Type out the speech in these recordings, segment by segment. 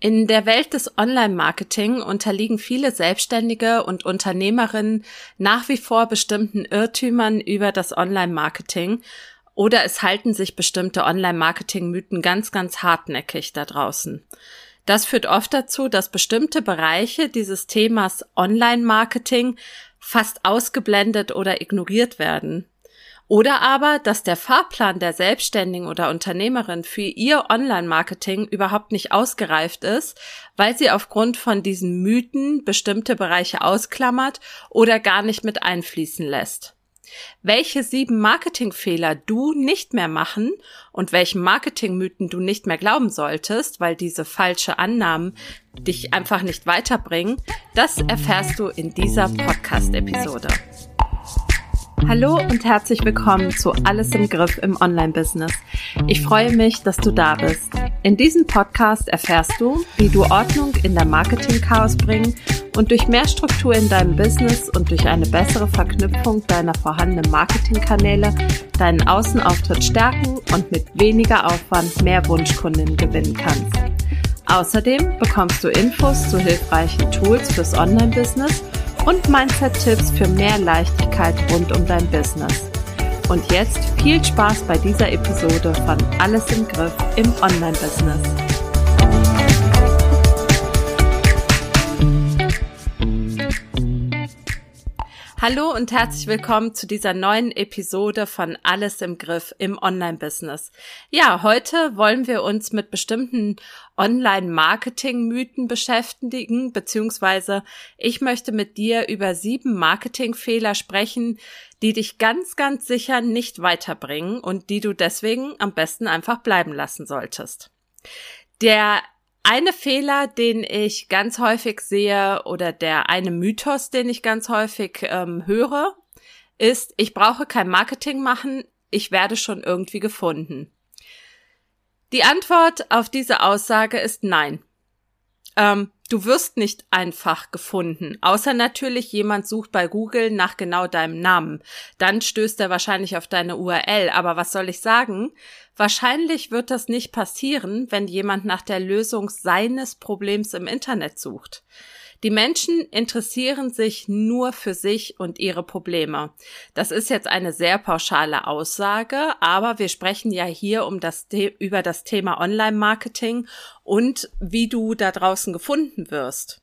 In der Welt des Online-Marketing unterliegen viele Selbstständige und Unternehmerinnen nach wie vor bestimmten Irrtümern über das Online-Marketing oder es halten sich bestimmte Online-Marketing-Mythen ganz, ganz hartnäckig da draußen. Das führt oft dazu, dass bestimmte Bereiche dieses Themas Online-Marketing fast ausgeblendet oder ignoriert werden. Oder aber, dass der Fahrplan der Selbstständigen oder Unternehmerin für ihr Online-Marketing überhaupt nicht ausgereift ist, weil sie aufgrund von diesen Mythen bestimmte Bereiche ausklammert oder gar nicht mit einfließen lässt. Welche sieben Marketingfehler du nicht mehr machen und welchen Marketingmythen du nicht mehr glauben solltest, weil diese falsche Annahmen dich einfach nicht weiterbringen, das erfährst du in dieser Podcast-Episode. Hallo und herzlich willkommen zu Alles im Griff im Online-Business. Ich freue mich, dass du da bist. In diesem Podcast erfährst du, wie du Ordnung in der Marketing-Chaos bringen und durch mehr Struktur in deinem Business und durch eine bessere Verknüpfung deiner vorhandenen Marketingkanäle deinen Außenauftritt stärken und mit weniger Aufwand mehr Wunschkunden gewinnen kannst. Außerdem bekommst du Infos zu hilfreichen Tools fürs Online-Business und Mindset-Tipps für mehr Leichtigkeit rund um dein Business. Und jetzt viel Spaß bei dieser Episode von Alles im Griff im Online-Business. Hallo und herzlich willkommen zu dieser neuen Episode von Alles im Griff im Online-Business. Ja, heute wollen wir uns mit bestimmten Online-Marketing-Mythen beschäftigen, beziehungsweise ich möchte mit dir über sieben Marketingfehler sprechen, die dich ganz, ganz sicher nicht weiterbringen und die du deswegen am besten einfach bleiben lassen solltest. Der eine Fehler, den ich ganz häufig sehe oder der eine Mythos, den ich ganz häufig ähm, höre, ist, ich brauche kein Marketing machen, ich werde schon irgendwie gefunden. Die Antwort auf diese Aussage ist nein. Ähm, du wirst nicht einfach gefunden, außer natürlich jemand sucht bei Google nach genau deinem Namen. Dann stößt er wahrscheinlich auf deine URL. Aber was soll ich sagen? Wahrscheinlich wird das nicht passieren, wenn jemand nach der Lösung seines Problems im Internet sucht. Die Menschen interessieren sich nur für sich und ihre Probleme. Das ist jetzt eine sehr pauschale Aussage, aber wir sprechen ja hier um das über das Thema Online-Marketing und wie du da draußen gefunden wirst.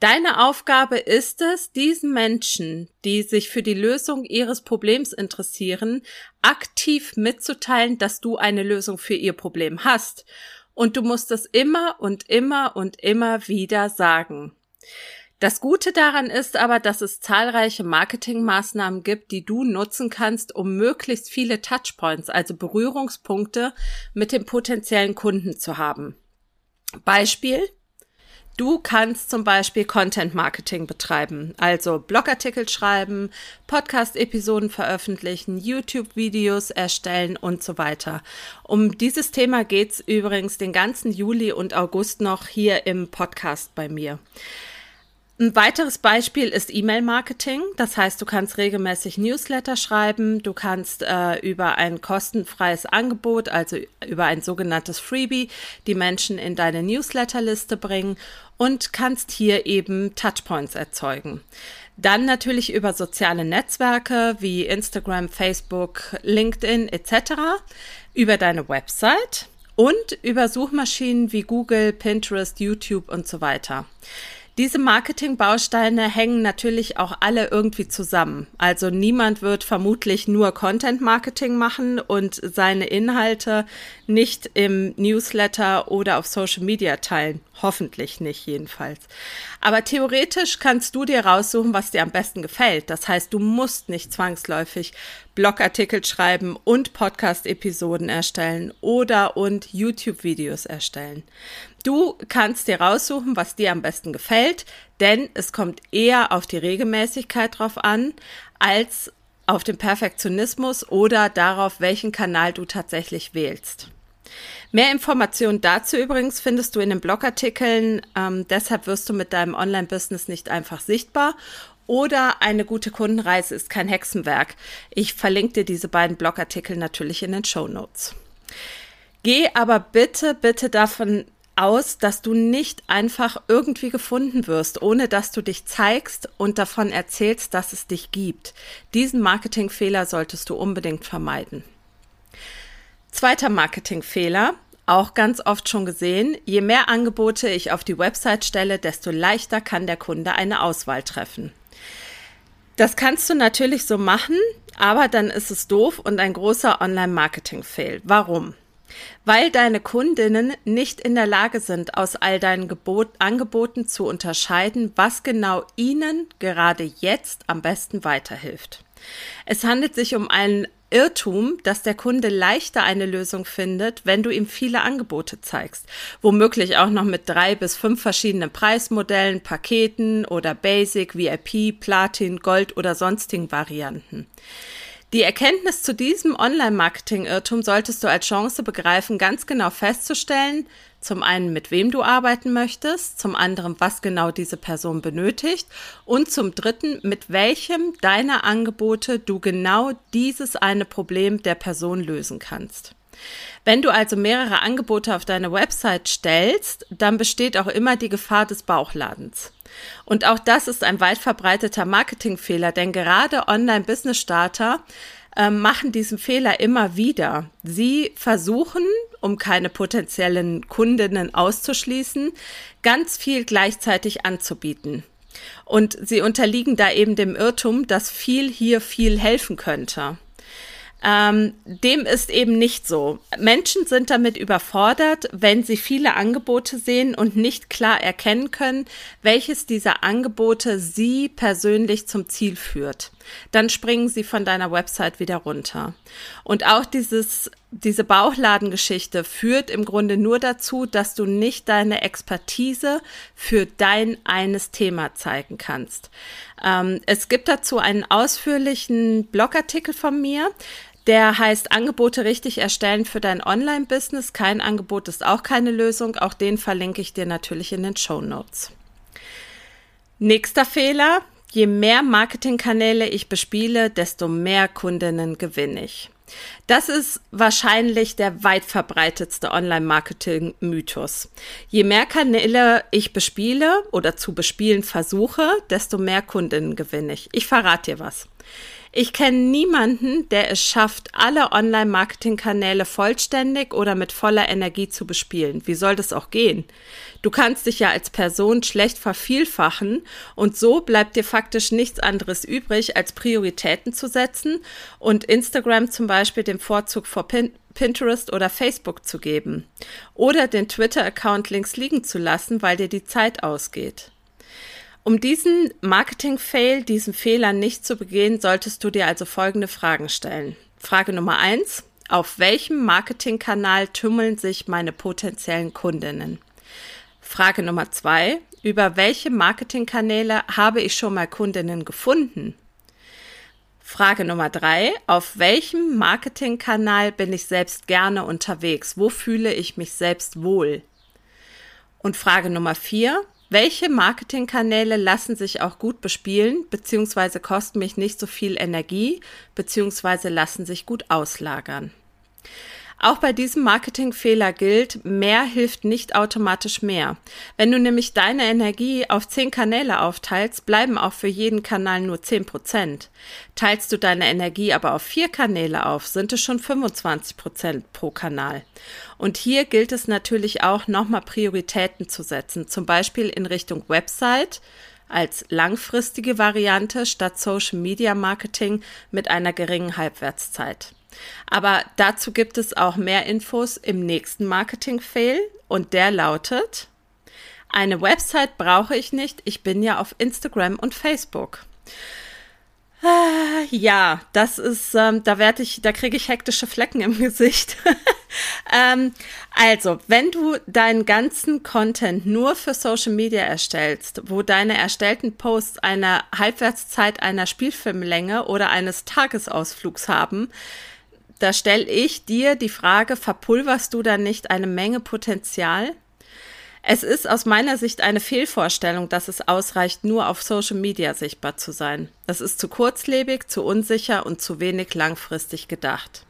Deine Aufgabe ist es, diesen Menschen, die sich für die Lösung ihres Problems interessieren, aktiv mitzuteilen, dass du eine Lösung für ihr Problem hast. Und du musst es immer und immer und immer wieder sagen. Das Gute daran ist aber, dass es zahlreiche Marketingmaßnahmen gibt, die du nutzen kannst, um möglichst viele Touchpoints, also Berührungspunkte mit dem potenziellen Kunden zu haben. Beispiel. Du kannst zum Beispiel Content Marketing betreiben, also Blogartikel schreiben, Podcast-Episoden veröffentlichen, YouTube-Videos erstellen und so weiter. Um dieses Thema geht's übrigens den ganzen Juli und August noch hier im Podcast bei mir. Ein weiteres Beispiel ist E-Mail-Marketing. Das heißt, du kannst regelmäßig Newsletter schreiben, du kannst äh, über ein kostenfreies Angebot, also über ein sogenanntes Freebie, die Menschen in deine Newsletterliste bringen und kannst hier eben Touchpoints erzeugen. Dann natürlich über soziale Netzwerke wie Instagram, Facebook, LinkedIn etc., über deine Website und über Suchmaschinen wie Google, Pinterest, YouTube und so weiter. Diese Marketingbausteine hängen natürlich auch alle irgendwie zusammen. Also niemand wird vermutlich nur Content Marketing machen und seine Inhalte nicht im Newsletter oder auf Social Media teilen. Hoffentlich nicht jedenfalls. Aber theoretisch kannst du dir raussuchen, was dir am besten gefällt. Das heißt, du musst nicht zwangsläufig Blogartikel schreiben und Podcast-Episoden erstellen oder und YouTube-Videos erstellen. Du kannst dir raussuchen, was dir am besten gefällt, denn es kommt eher auf die Regelmäßigkeit drauf an, als auf den Perfektionismus oder darauf, welchen Kanal du tatsächlich wählst. Mehr Informationen dazu übrigens findest du in den Blogartikeln. Ähm, deshalb wirst du mit deinem Online-Business nicht einfach sichtbar. Oder eine gute Kundenreise ist kein Hexenwerk. Ich verlinke dir diese beiden Blogartikel natürlich in den Show Notes. Geh aber bitte, bitte davon aus, dass du nicht einfach irgendwie gefunden wirst, ohne dass du dich zeigst und davon erzählst, dass es dich gibt. Diesen Marketingfehler solltest du unbedingt vermeiden. Zweiter Marketingfehler, auch ganz oft schon gesehen, je mehr Angebote ich auf die Website stelle, desto leichter kann der Kunde eine Auswahl treffen. Das kannst du natürlich so machen, aber dann ist es doof und ein großer Online-Marketing-Fail. Warum? Weil deine Kundinnen nicht in der Lage sind, aus all deinen Gebot Angeboten zu unterscheiden, was genau ihnen gerade jetzt am besten weiterhilft. Es handelt sich um einen Irrtum, dass der Kunde leichter eine Lösung findet, wenn du ihm viele Angebote zeigst. Womöglich auch noch mit drei bis fünf verschiedenen Preismodellen, Paketen oder Basic, VIP, Platin, Gold oder sonstigen Varianten. Die Erkenntnis zu diesem Online-Marketing-Irrtum solltest du als Chance begreifen, ganz genau festzustellen, zum einen, mit wem du arbeiten möchtest, zum anderen, was genau diese Person benötigt und zum dritten, mit welchem deiner Angebote du genau dieses eine Problem der Person lösen kannst. Wenn du also mehrere Angebote auf deine Website stellst, dann besteht auch immer die Gefahr des Bauchladens. Und auch das ist ein weit verbreiteter Marketingfehler, denn gerade Online-Business-Starter äh, machen diesen Fehler immer wieder. Sie versuchen, um keine potenziellen Kundinnen auszuschließen, ganz viel gleichzeitig anzubieten. Und sie unterliegen da eben dem Irrtum, dass viel hier viel helfen könnte. Ähm, dem ist eben nicht so. Menschen sind damit überfordert, wenn sie viele Angebote sehen und nicht klar erkennen können, welches dieser Angebote sie persönlich zum Ziel führt. Dann springen sie von deiner Website wieder runter. Und auch dieses, diese Bauchladengeschichte führt im Grunde nur dazu, dass du nicht deine Expertise für dein eines Thema zeigen kannst. Ähm, es gibt dazu einen ausführlichen Blogartikel von mir. Der heißt Angebote richtig erstellen für dein Online-Business. Kein Angebot ist auch keine Lösung. Auch den verlinke ich dir natürlich in den Show Notes. Nächster Fehler. Je mehr Marketingkanäle ich bespiele, desto mehr Kundinnen gewinne ich. Das ist wahrscheinlich der weit verbreitetste Online-Marketing-Mythos. Je mehr Kanäle ich bespiele oder zu bespielen versuche, desto mehr Kundinnen gewinne ich. Ich verrate dir was. Ich kenne niemanden, der es schafft, alle Online-Marketing-Kanäle vollständig oder mit voller Energie zu bespielen. Wie soll das auch gehen? Du kannst dich ja als Person schlecht vervielfachen und so bleibt dir faktisch nichts anderes übrig, als Prioritäten zu setzen und Instagram zum Beispiel den Vorzug vor Pin Pinterest oder Facebook zu geben oder den Twitter-Account links liegen zu lassen, weil dir die Zeit ausgeht. Um diesen Marketing-Fail, diesen Fehler nicht zu begehen, solltest du dir also folgende Fragen stellen. Frage Nummer eins. Auf welchem Marketingkanal tümmeln sich meine potenziellen Kundinnen? Frage Nummer zwei. Über welche Marketingkanäle habe ich schon mal Kundinnen gefunden? Frage Nummer drei. Auf welchem Marketingkanal bin ich selbst gerne unterwegs? Wo fühle ich mich selbst wohl? Und Frage Nummer vier. Welche Marketingkanäle lassen sich auch gut bespielen, beziehungsweise kosten mich nicht so viel Energie, beziehungsweise lassen sich gut auslagern? Auch bei diesem Marketingfehler gilt, mehr hilft nicht automatisch mehr. Wenn du nämlich deine Energie auf zehn Kanäle aufteilst, bleiben auch für jeden Kanal nur zehn Prozent. Teilst du deine Energie aber auf vier Kanäle auf, sind es schon 25 Prozent pro Kanal. Und hier gilt es natürlich auch, nochmal Prioritäten zu setzen, zum Beispiel in Richtung Website, als langfristige Variante statt Social Media Marketing mit einer geringen Halbwertszeit. Aber dazu gibt es auch mehr Infos im nächsten Marketing-Fail und der lautet, eine Website brauche ich nicht, ich bin ja auf Instagram und Facebook. Ah, ja, das ist, ähm, da werde ich, da kriege ich hektische Flecken im Gesicht. ähm, also, wenn du deinen ganzen Content nur für Social Media erstellst, wo deine erstellten Posts eine Halbwertszeit einer Spielfilmlänge oder eines Tagesausflugs haben, da stelle ich dir die Frage, verpulverst du da nicht eine Menge Potenzial? Es ist aus meiner Sicht eine Fehlvorstellung, dass es ausreicht, nur auf Social Media sichtbar zu sein. Das ist zu kurzlebig, zu unsicher und zu wenig langfristig gedacht.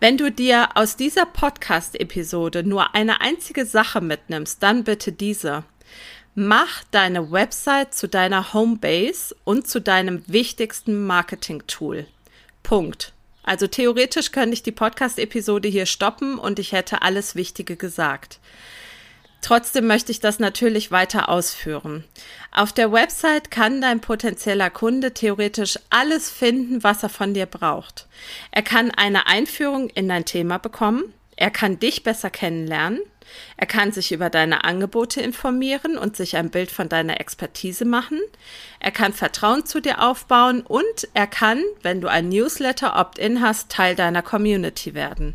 Wenn du dir aus dieser Podcast-Episode nur eine einzige Sache mitnimmst, dann bitte diese. Mach deine Website zu deiner Homebase und zu deinem wichtigsten Marketing-Tool. Punkt. Also theoretisch könnte ich die Podcast-Episode hier stoppen und ich hätte alles Wichtige gesagt. Trotzdem möchte ich das natürlich weiter ausführen. Auf der Website kann dein potenzieller Kunde theoretisch alles finden, was er von dir braucht. Er kann eine Einführung in dein Thema bekommen, er kann dich besser kennenlernen, er kann sich über deine Angebote informieren und sich ein Bild von deiner Expertise machen. Er kann Vertrauen zu dir aufbauen und er kann, wenn du ein Newsletter Opt-in hast, Teil deiner Community werden.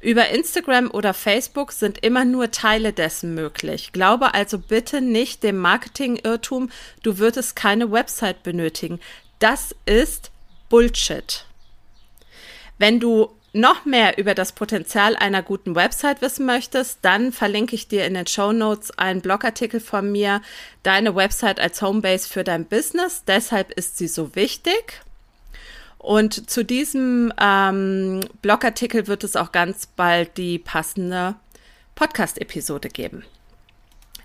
Über Instagram oder Facebook sind immer nur Teile dessen möglich. Glaube also bitte nicht dem Marketing-Irrtum, du würdest keine Website benötigen. Das ist Bullshit. Wenn du noch mehr über das Potenzial einer guten Website wissen möchtest, dann verlinke ich dir in den Show Notes einen Blogartikel von mir, deine Website als Homebase für dein Business. Deshalb ist sie so wichtig. Und zu diesem ähm, Blogartikel wird es auch ganz bald die passende Podcast-Episode geben.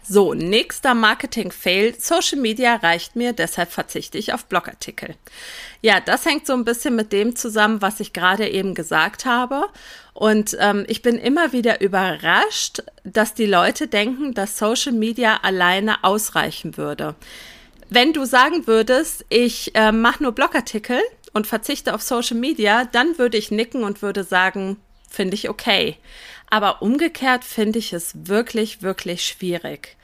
So, nächster Marketing-Fail. Social Media reicht mir, deshalb verzichte ich auf Blogartikel. Ja, das hängt so ein bisschen mit dem zusammen, was ich gerade eben gesagt habe. Und ähm, ich bin immer wieder überrascht, dass die Leute denken, dass Social Media alleine ausreichen würde. Wenn du sagen würdest, ich äh, mache nur Blogartikel und verzichte auf Social Media, dann würde ich nicken und würde sagen, finde ich okay. Aber umgekehrt finde ich es wirklich, wirklich schwierig.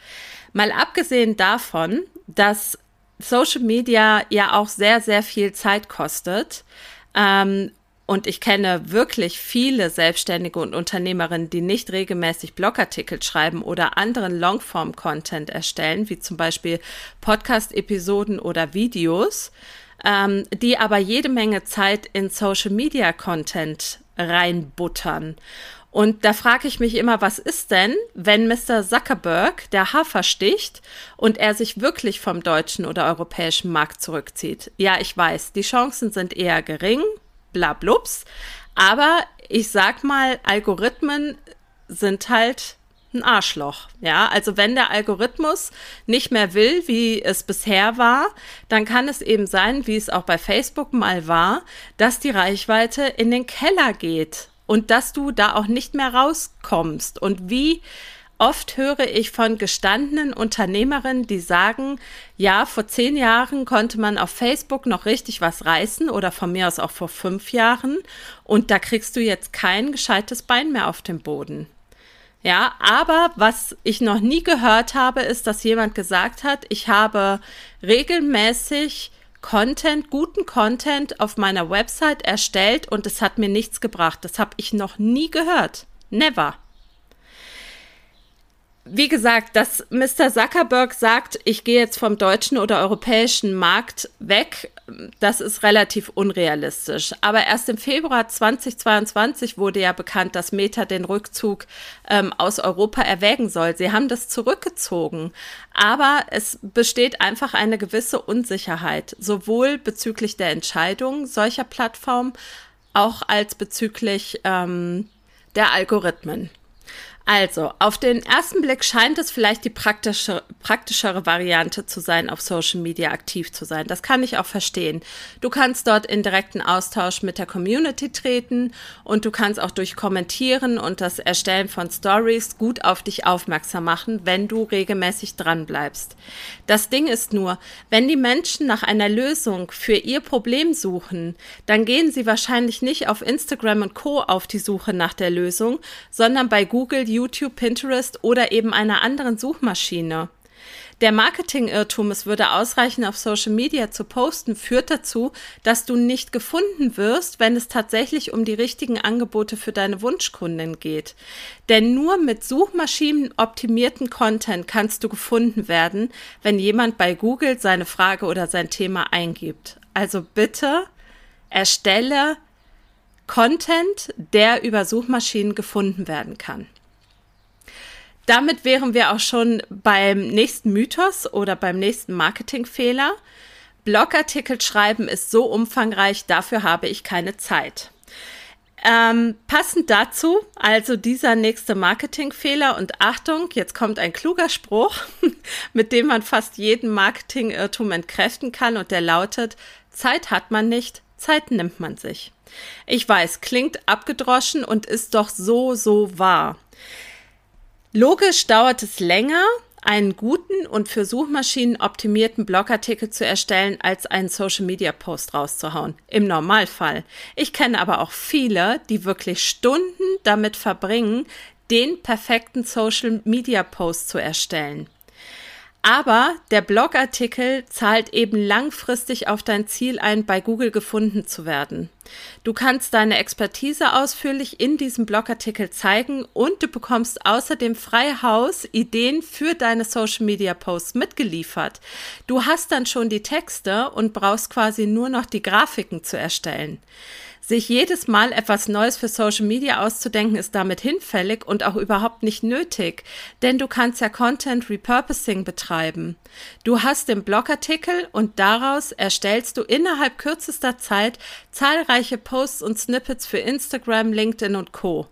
Mal abgesehen davon, dass Social Media ja auch sehr, sehr viel Zeit kostet. Ähm, und ich kenne wirklich viele Selbstständige und Unternehmerinnen, die nicht regelmäßig Blogartikel schreiben oder anderen Longform-Content erstellen, wie zum Beispiel Podcast-Episoden oder Videos, ähm, die aber jede Menge Zeit in Social-Media-Content reinbuttern. Und da frage ich mich immer, was ist denn, wenn Mr. Zuckerberg der Hafer sticht und er sich wirklich vom deutschen oder europäischen Markt zurückzieht? Ja, ich weiß, die Chancen sind eher gering, bla blups. Aber ich sag mal, Algorithmen sind halt ein Arschloch. Ja, also wenn der Algorithmus nicht mehr will, wie es bisher war, dann kann es eben sein, wie es auch bei Facebook mal war, dass die Reichweite in den Keller geht und dass du da auch nicht mehr rauskommst. Und wie oft höre ich von gestandenen Unternehmerinnen, die sagen, ja, vor zehn Jahren konnte man auf Facebook noch richtig was reißen oder von mir aus auch vor fünf Jahren und da kriegst du jetzt kein gescheites Bein mehr auf dem Boden. Ja, aber was ich noch nie gehört habe, ist, dass jemand gesagt hat, ich habe regelmäßig Content, guten Content auf meiner Website erstellt und es hat mir nichts gebracht. Das habe ich noch nie gehört. Never wie gesagt, dass Mr. Zuckerberg sagt, ich gehe jetzt vom deutschen oder europäischen Markt weg, das ist relativ unrealistisch. Aber erst im Februar 2022 wurde ja bekannt, dass Meta den Rückzug ähm, aus Europa erwägen soll. Sie haben das zurückgezogen. Aber es besteht einfach eine gewisse Unsicherheit, sowohl bezüglich der Entscheidung solcher Plattformen, auch als bezüglich ähm, der Algorithmen. Also, auf den ersten Blick scheint es vielleicht die praktische, praktischere Variante zu sein, auf Social Media aktiv zu sein. Das kann ich auch verstehen. Du kannst dort in direkten Austausch mit der Community treten und du kannst auch durch Kommentieren und das Erstellen von Stories gut auf dich aufmerksam machen, wenn du regelmäßig dran bleibst. Das Ding ist nur, wenn die Menschen nach einer Lösung für ihr Problem suchen, dann gehen sie wahrscheinlich nicht auf Instagram und Co. auf die Suche nach der Lösung, sondern bei Google, YouTube, Pinterest oder eben einer anderen Suchmaschine. Der Marketing-Irrtum, es würde ausreichen, auf Social Media zu posten, führt dazu, dass du nicht gefunden wirst, wenn es tatsächlich um die richtigen Angebote für deine Wunschkunden geht. Denn nur mit Suchmaschinen optimierten Content kannst du gefunden werden, wenn jemand bei Google seine Frage oder sein Thema eingibt. Also bitte erstelle Content, der über Suchmaschinen gefunden werden kann damit wären wir auch schon beim nächsten Mythos oder beim nächsten Marketingfehler. Blogartikel schreiben ist so umfangreich, dafür habe ich keine Zeit. Ähm, passend dazu, also dieser nächste Marketingfehler und Achtung, jetzt kommt ein kluger Spruch, mit dem man fast jeden Marketingirrtum entkräften kann und der lautet, Zeit hat man nicht, Zeit nimmt man sich. Ich weiß, klingt abgedroschen und ist doch so, so wahr. Logisch dauert es länger, einen guten und für Suchmaschinen optimierten Blogartikel zu erstellen, als einen Social Media Post rauszuhauen. Im Normalfall. Ich kenne aber auch viele, die wirklich Stunden damit verbringen, den perfekten Social Media Post zu erstellen. Aber der Blogartikel zahlt eben langfristig auf dein Ziel ein, bei Google gefunden zu werden. Du kannst deine Expertise ausführlich in diesem Blogartikel zeigen und du bekommst außerdem frei Haus Ideen für deine Social Media Posts mitgeliefert. Du hast dann schon die Texte und brauchst quasi nur noch die Grafiken zu erstellen. Sich jedes Mal etwas Neues für Social Media auszudenken, ist damit hinfällig und auch überhaupt nicht nötig, denn du kannst ja Content Repurposing betreiben. Du hast den Blogartikel und daraus erstellst du innerhalb kürzester Zeit zahlreiche Posts und Snippets für Instagram, LinkedIn und Co.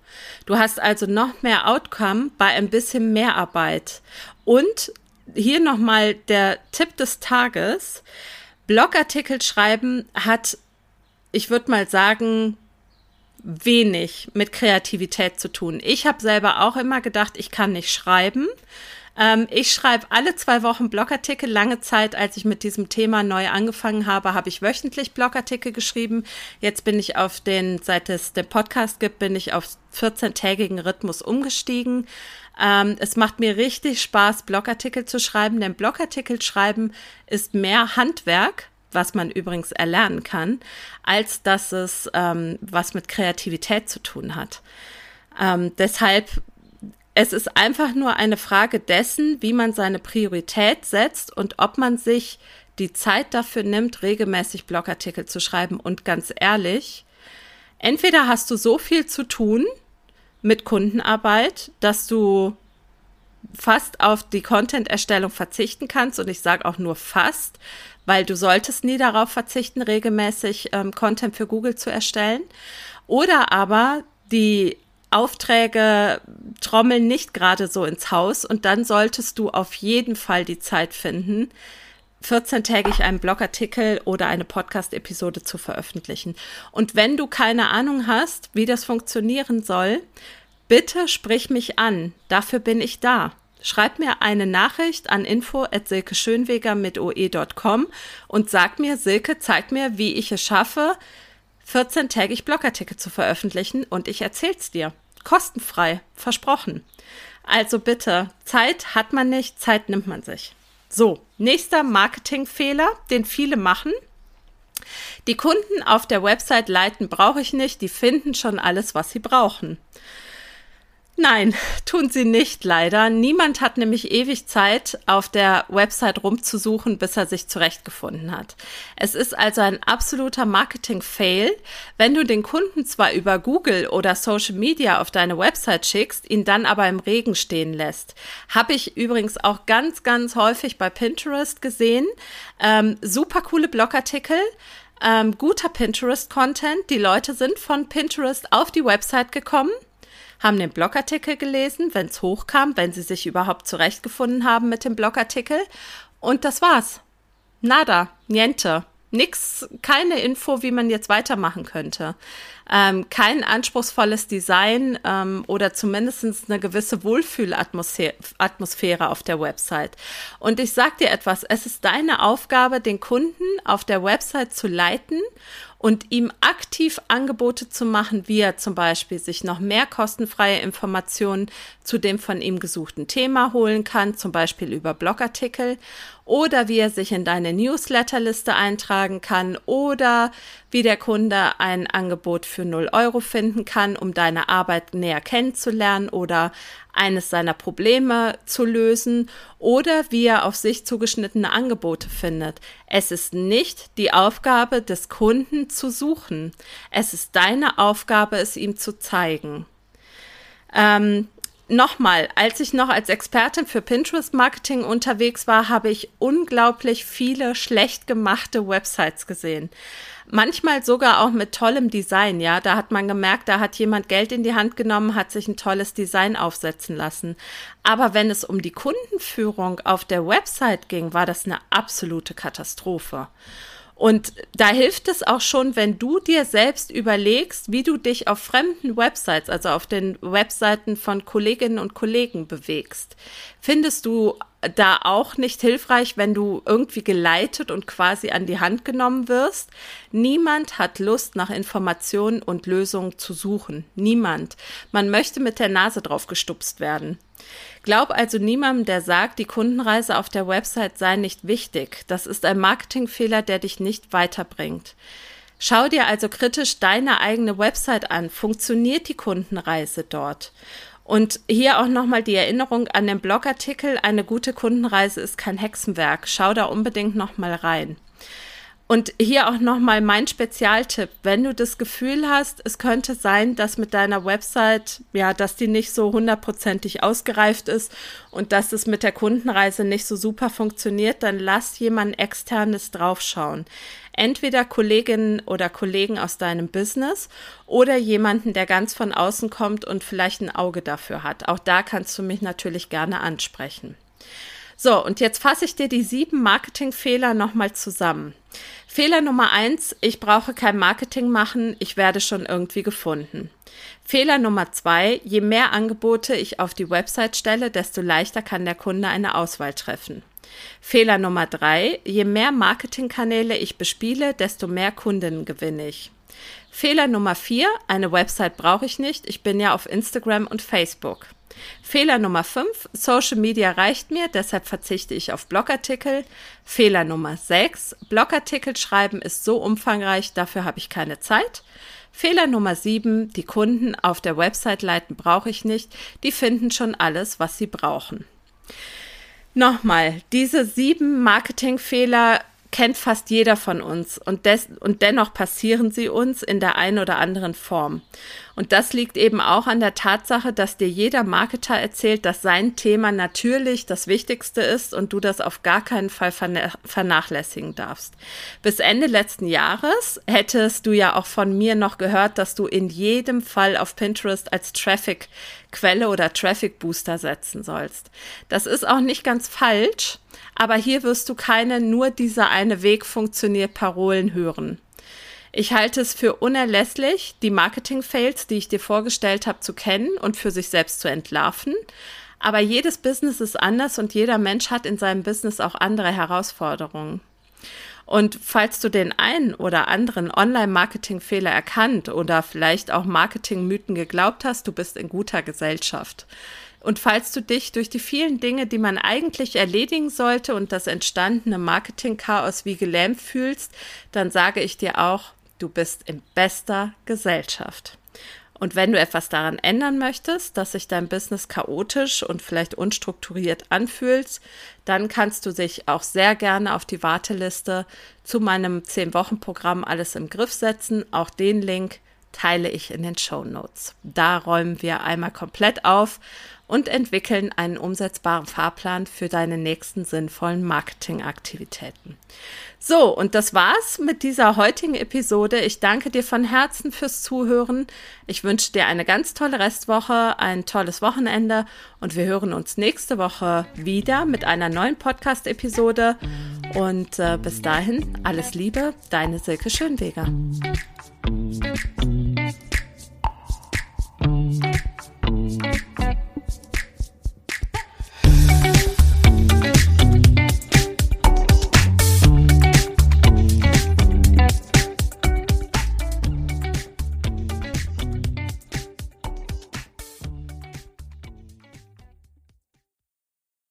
Du hast also noch mehr Outcome bei ein bisschen mehr Arbeit. Und hier nochmal der Tipp des Tages. Blogartikel schreiben hat ich würde mal sagen, wenig mit Kreativität zu tun. Ich habe selber auch immer gedacht, ich kann nicht schreiben. Ähm, ich schreibe alle zwei Wochen Blogartikel. Lange Zeit, als ich mit diesem Thema neu angefangen habe, habe ich wöchentlich Blogartikel geschrieben. Jetzt bin ich auf den, seit es den Podcast gibt, bin ich auf 14-tägigen Rhythmus umgestiegen. Ähm, es macht mir richtig Spaß, Blogartikel zu schreiben, denn Blogartikel schreiben ist mehr Handwerk was man übrigens erlernen kann, als dass es ähm, was mit Kreativität zu tun hat. Ähm, deshalb, es ist einfach nur eine Frage dessen, wie man seine Priorität setzt und ob man sich die Zeit dafür nimmt, regelmäßig Blogartikel zu schreiben. Und ganz ehrlich, entweder hast du so viel zu tun mit Kundenarbeit, dass du fast auf die Content-Erstellung verzichten kannst. Und ich sage auch nur fast, weil du solltest nie darauf verzichten, regelmäßig ähm, Content für Google zu erstellen. Oder aber die Aufträge trommeln nicht gerade so ins Haus und dann solltest du auf jeden Fall die Zeit finden, 14-tägig einen Blogartikel oder eine Podcast-Episode zu veröffentlichen. Und wenn du keine Ahnung hast, wie das funktionieren soll, bitte sprich mich an. Dafür bin ich da. Schreib mir eine Nachricht an info@silkeschönweger mit oe.com und sag mir, Silke, zeig mir, wie ich es schaffe, 14-tägig Blogartikel zu veröffentlichen und ich erzähl's dir. Kostenfrei, versprochen. Also bitte, Zeit hat man nicht, Zeit nimmt man sich. So, nächster Marketingfehler, den viele machen. Die Kunden auf der Website leiten brauche ich nicht, die finden schon alles, was sie brauchen. Nein, tun sie nicht, leider. Niemand hat nämlich ewig Zeit, auf der Website rumzusuchen, bis er sich zurechtgefunden hat. Es ist also ein absoluter Marketing-Fail, wenn du den Kunden zwar über Google oder Social Media auf deine Website schickst, ihn dann aber im Regen stehen lässt. Habe ich übrigens auch ganz, ganz häufig bei Pinterest gesehen. Ähm, super coole Blogartikel. Ähm, guter Pinterest-Content. Die Leute sind von Pinterest auf die Website gekommen haben den Blogartikel gelesen, wenn es hochkam, wenn sie sich überhaupt zurechtgefunden haben mit dem Blogartikel. Und das war's. Nada, niente. Nix, keine Info, wie man jetzt weitermachen könnte. Ähm, kein anspruchsvolles Design ähm, oder zumindest eine gewisse Wohlfühlatmosphäre auf der Website. Und ich sag dir etwas, es ist deine Aufgabe, den Kunden auf der Website zu leiten und ihm aktiv Angebote zu machen, wie er zum Beispiel sich noch mehr kostenfreie Informationen zu dem von ihm gesuchten Thema holen kann, zum Beispiel über Blogartikel, oder wie er sich in deine Newsletterliste eintragen kann, oder wie der Kunde ein Angebot für 0 Euro finden kann, um deine Arbeit näher kennenzulernen oder eines seiner Probleme zu lösen oder wie er auf sich zugeschnittene Angebote findet. Es ist nicht die Aufgabe des Kunden zu suchen. Es ist deine Aufgabe, es ihm zu zeigen. Ähm, Nochmal, als ich noch als Expertin für Pinterest Marketing unterwegs war, habe ich unglaublich viele schlecht gemachte Websites gesehen. Manchmal sogar auch mit tollem Design, ja. Da hat man gemerkt, da hat jemand Geld in die Hand genommen, hat sich ein tolles Design aufsetzen lassen. Aber wenn es um die Kundenführung auf der Website ging, war das eine absolute Katastrophe. Und da hilft es auch schon, wenn du dir selbst überlegst, wie du dich auf fremden Websites, also auf den Webseiten von Kolleginnen und Kollegen bewegst. Findest du da auch nicht hilfreich, wenn du irgendwie geleitet und quasi an die Hand genommen wirst. Niemand hat Lust, nach Informationen und Lösungen zu suchen. Niemand. Man möchte mit der Nase drauf gestupst werden. Glaub also niemandem, der sagt, die Kundenreise auf der Website sei nicht wichtig. Das ist ein Marketingfehler, der dich nicht weiterbringt. Schau dir also kritisch deine eigene Website an. Funktioniert die Kundenreise dort? Und hier auch nochmal die Erinnerung an den Blogartikel, eine gute Kundenreise ist kein Hexenwerk. Schau da unbedingt nochmal rein. Und hier auch nochmal mein Spezialtipp. Wenn du das Gefühl hast, es könnte sein, dass mit deiner Website, ja, dass die nicht so hundertprozentig ausgereift ist und dass es mit der Kundenreise nicht so super funktioniert, dann lass jemand externes draufschauen entweder Kolleginnen oder Kollegen aus deinem Business oder jemanden, der ganz von außen kommt und vielleicht ein Auge dafür hat. Auch da kannst du mich natürlich gerne ansprechen. So, und jetzt fasse ich dir die sieben Marketingfehler nochmal zusammen. Fehler Nummer eins, ich brauche kein Marketing machen, ich werde schon irgendwie gefunden. Fehler Nummer zwei, je mehr Angebote ich auf die Website stelle, desto leichter kann der Kunde eine Auswahl treffen. Fehler Nummer drei, je mehr Marketingkanäle ich bespiele, desto mehr Kunden gewinne ich. Fehler Nummer vier, eine Website brauche ich nicht, ich bin ja auf Instagram und Facebook. Fehler Nummer 5, Social Media reicht mir, deshalb verzichte ich auf Blogartikel. Fehler Nummer 6, Blogartikel schreiben ist so umfangreich, dafür habe ich keine Zeit. Fehler Nummer 7, die Kunden auf der Website leiten brauche ich nicht, die finden schon alles, was sie brauchen. Nochmal, diese sieben Marketingfehler kennt fast jeder von uns und, des, und dennoch passieren sie uns in der einen oder anderen Form. Und das liegt eben auch an der Tatsache, dass dir jeder Marketer erzählt, dass sein Thema natürlich das Wichtigste ist und du das auf gar keinen Fall vernachlässigen darfst. Bis Ende letzten Jahres hättest du ja auch von mir noch gehört, dass du in jedem Fall auf Pinterest als Traffic Quelle oder Traffic Booster setzen sollst. Das ist auch nicht ganz falsch, aber hier wirst du keine nur dieser eine Weg funktioniert Parolen hören. Ich halte es für unerlässlich, die Marketing-Fails, die ich dir vorgestellt habe, zu kennen und für sich selbst zu entlarven. Aber jedes Business ist anders und jeder Mensch hat in seinem Business auch andere Herausforderungen. Und falls du den einen oder anderen Online-Marketing-Fehler erkannt oder vielleicht auch Marketing-Mythen geglaubt hast, du bist in guter Gesellschaft. Und falls du dich durch die vielen Dinge, die man eigentlich erledigen sollte und das entstandene Marketing-Chaos wie gelähmt fühlst, dann sage ich dir auch, Du bist in bester Gesellschaft. Und wenn du etwas daran ändern möchtest, dass sich dein Business chaotisch und vielleicht unstrukturiert anfühlt, dann kannst du dich auch sehr gerne auf die Warteliste zu meinem 10-Wochen-Programm Alles im Griff setzen. Auch den Link teile ich in den Show Notes. Da räumen wir einmal komplett auf und entwickeln einen umsetzbaren Fahrplan für deine nächsten sinnvollen Marketingaktivitäten. So, und das war's mit dieser heutigen Episode. Ich danke dir von Herzen fürs Zuhören. Ich wünsche dir eine ganz tolle Restwoche, ein tolles Wochenende und wir hören uns nächste Woche wieder mit einer neuen Podcast-Episode. Und äh, bis dahin alles Liebe, deine Silke Schönweger.